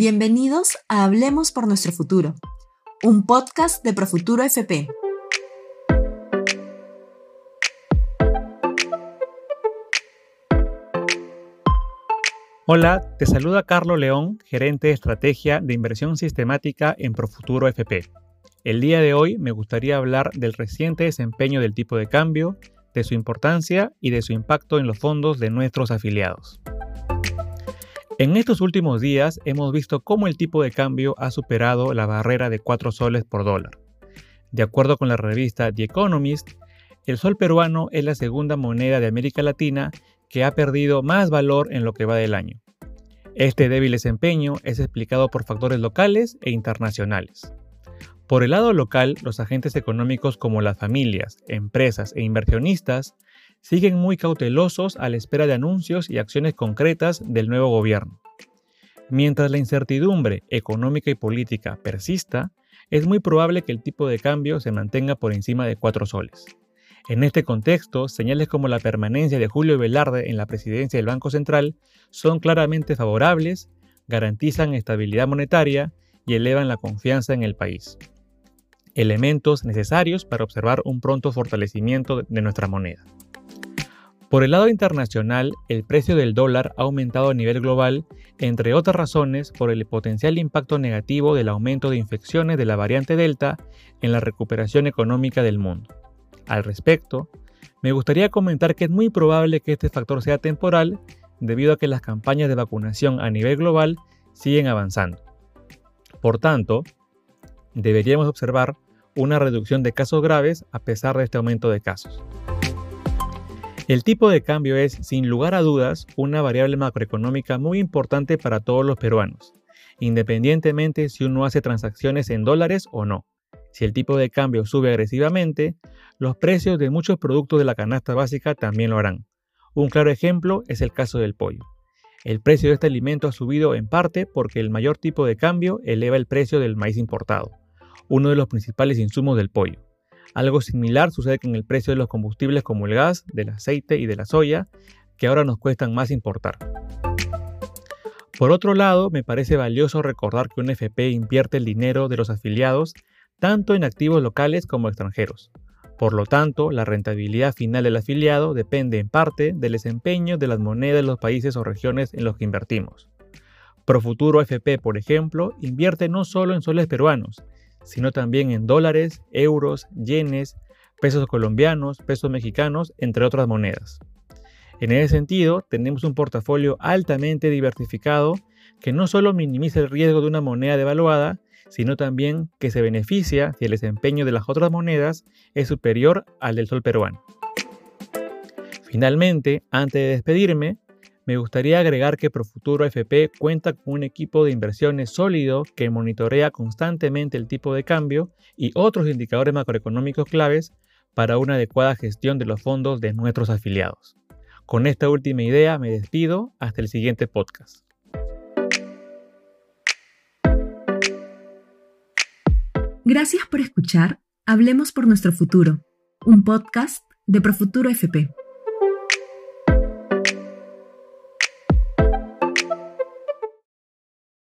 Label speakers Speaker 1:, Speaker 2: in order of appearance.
Speaker 1: Bienvenidos a Hablemos por nuestro futuro, un podcast de Profuturo FP.
Speaker 2: Hola, te saluda Carlos León, gerente de estrategia de inversión sistemática en Profuturo FP. El día de hoy me gustaría hablar del reciente desempeño del tipo de cambio, de su importancia y de su impacto en los fondos de nuestros afiliados. En estos últimos días hemos visto cómo el tipo de cambio ha superado la barrera de 4 soles por dólar. De acuerdo con la revista The Economist, el sol peruano es la segunda moneda de América Latina que ha perdido más valor en lo que va del año. Este débil desempeño es explicado por factores locales e internacionales. Por el lado local, los agentes económicos como las familias, empresas e inversionistas siguen muy cautelosos a la espera de anuncios y acciones concretas del nuevo gobierno. Mientras la incertidumbre económica y política persista, es muy probable que el tipo de cambio se mantenga por encima de 4 soles. En este contexto, señales como la permanencia de Julio Velarde en la presidencia del Banco Central son claramente favorables, garantizan estabilidad monetaria y elevan la confianza en el país. Elementos necesarios para observar un pronto fortalecimiento de nuestra moneda. Por el lado internacional, el precio del dólar ha aumentado a nivel global, entre otras razones por el potencial impacto negativo del aumento de infecciones de la variante Delta en la recuperación económica del mundo. Al respecto, me gustaría comentar que es muy probable que este factor sea temporal debido a que las campañas de vacunación a nivel global siguen avanzando. Por tanto, deberíamos observar una reducción de casos graves a pesar de este aumento de casos. El tipo de cambio es, sin lugar a dudas, una variable macroeconómica muy importante para todos los peruanos, independientemente si uno hace transacciones en dólares o no. Si el tipo de cambio sube agresivamente, los precios de muchos productos de la canasta básica también lo harán. Un claro ejemplo es el caso del pollo. El precio de este alimento ha subido en parte porque el mayor tipo de cambio eleva el precio del maíz importado, uno de los principales insumos del pollo. Algo similar sucede con el precio de los combustibles como el gas, del aceite y de la soya, que ahora nos cuestan más importar. Por otro lado, me parece valioso recordar que un FP invierte el dinero de los afiliados tanto en activos locales como extranjeros. Por lo tanto, la rentabilidad final del afiliado depende en parte del desempeño de las monedas de los países o regiones en los que invertimos. Profuturo FP, por ejemplo, invierte no solo en soles peruanos, sino también en dólares, euros, yenes, pesos colombianos, pesos mexicanos, entre otras monedas. En ese sentido, tenemos un portafolio altamente diversificado que no solo minimiza el riesgo de una moneda devaluada, sino también que se beneficia si el desempeño de las otras monedas es superior al del sol peruano. Finalmente, antes de despedirme, me gustaría agregar que Profuturo FP cuenta con un equipo de inversiones sólido que monitorea constantemente el tipo de cambio y otros indicadores macroeconómicos claves para una adecuada gestión de los fondos de nuestros afiliados. Con esta última idea me despido hasta el siguiente podcast.
Speaker 1: Gracias por escuchar Hablemos por nuestro futuro, un podcast de Profuturo FP.